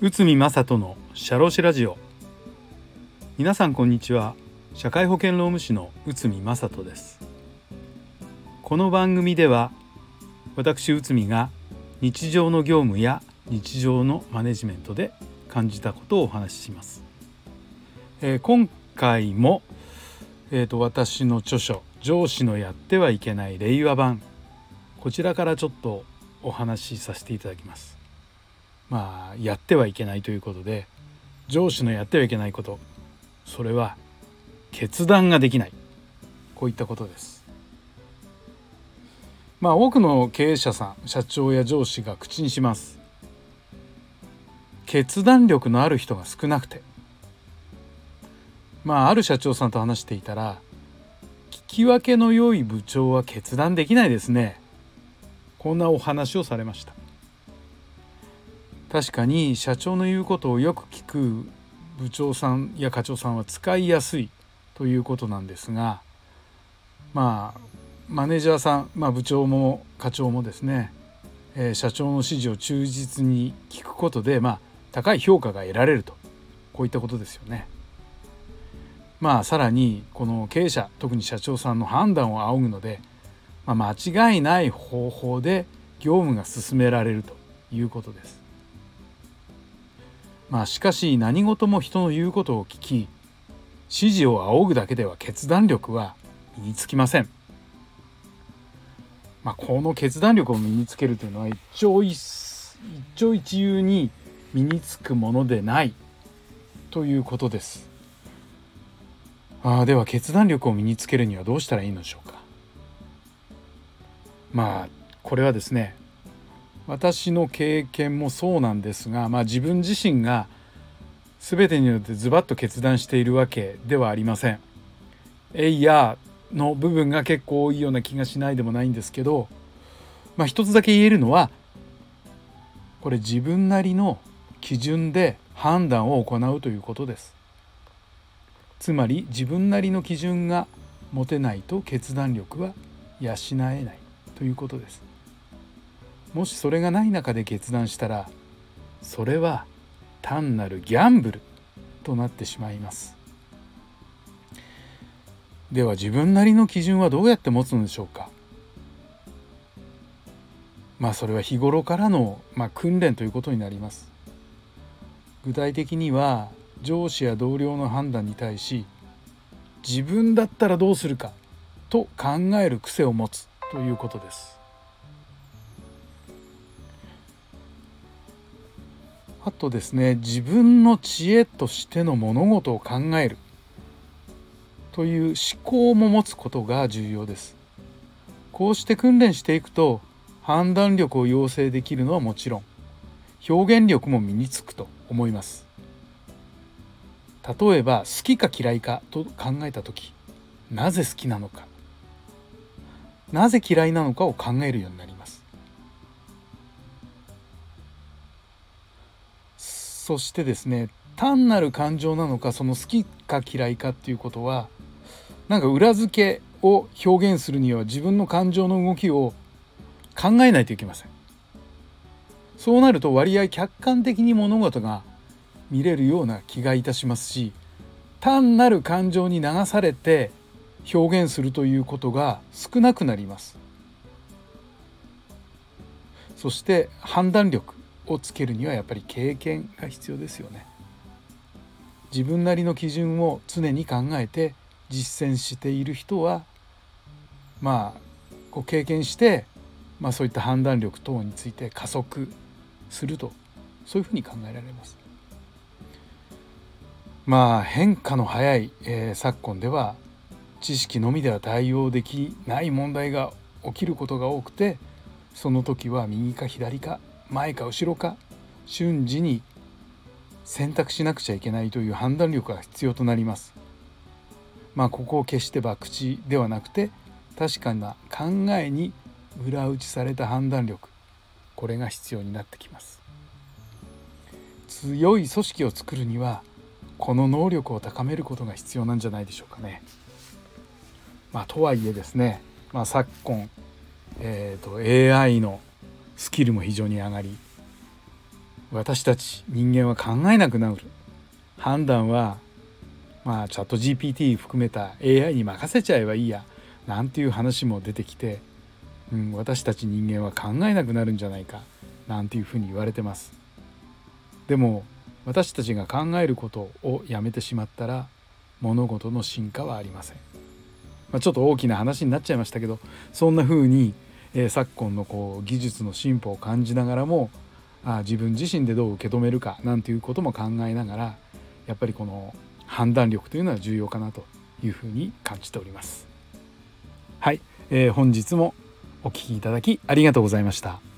内海正人の社労士ラジオ。皆さんこんにちは。社会保険労務士の内海正人です。この番組では私内海が日常の業務や日常のマネジメントで感じたことをお話しします、えー、今回も、えーと、私の著書「上司のやってはいけない令和版」こちらからちょっとお話しさせていただきます。まあやってはいけないということで上司のやってはいけないことそれは決断ができない。こういったことです。まあ多くの経営者さん社長や上司が口にします。決断力のある人が少なくて。まあある社長さんと話していたら聞き分けの良い部長は決断できないですね。こんなお話をされました確かに社長の言うことをよく聞く部長さんや課長さんは使いやすいということなんですがまあマネージャーさん、まあ、部長も課長もですね、えー、社長の指示を忠実に聞くことで、まあ、高い評価が得られるとこういったことですよね。まあさらにこの経営者特に社長さんの判断を仰ぐので、まあ、間違いない方法で業務が進められるということです。まあしかし何事も人の言うことを聞き指示を仰ぐだけでは決断力は身につきません。まあ、この決断力を身につけるというのは一朝一一朝一夕に身につくものでないということです。あでは決断力を身につけるにはどうしたらいいのでしょうかまあこれはですね私の経験もそうなんですが、まあ、自分自身が全てによってズバッと決断しているわけではありません。えいやの部分が結構多いような気がしないでもないんですけど、まあ、一つだけ言えるのはこれ自分なりの基準で判断を行うということです。つまり自分なりの基準が持てないと決断力は養えないということです。もしそれがない中で決断したらそれは単なるギャンブルとなってしまいます。では自分なりの基準はどうやって持つのでしょうか。まあそれは日頃からの、まあ、訓練ということになります。具体的には上司や同僚の判断に対し自分だったらどうするかと考える癖を持つ。ということです。あとですね自分の知恵としての物事を考える。という思考も持つことが重要です。こうして訓練していくと判断力を養成できるのはもちろん表現力も身につくと思います。例えば好きか嫌いかと考えた時なぜ好きなのか。なぜ嫌いなのかを考えるようになります。そしてですね単なる感情なのかその好きか嫌いかっていうことはなんか裏付けを表現するには自分の感情の動きを考えないといけません。そうなると割合客観的に物事が見れるような気がいたしますし単なる感情に流されて表現するということが少なくなりますそして判断力をつけるにはやっぱり経験が必要ですよね。自分なりの基準を常に考えて実践している人はまあこう経験して、まあ、そういった判断力等について加速するとそういうふうに考えられます。まあ変化の早い、えー、昨今では知識のみでは対応できない問題が起きることが多くてその時は右か左か前か後ろか瞬時に選択しなくちゃいけないという判断力が必要となります。まあここを決して博打ではなくて確かな考えに裏打ちされた判断力これが必要になってきます。強い組織を作るにはこの能力を高めることが必要なんじゃないでしょうかね。まあ、とはいえですね、まあ、昨今えーと、AI のスキルも非常に上がり私たち人間は考えなくなる判断はまあチャット GPT 含めた AI に任せちゃえばいいやなんていう話も出てきて、うん、私たち人間は考えなくなるんじゃないかなんていうふうに言われてます。でも私たちが考えることをやめてしまったら物事の進化はありません。まあ、ちょっと大きな話になっちゃいましたけどそんな風に、えー、昨今のこう技術の進歩を感じながらもあ自分自身でどう受け止めるかなんていうことも考えながらやっぱりこの判断力というのは重要かなというふうに感じております。はい、えー、本日もお聴きいただきありがとうございました。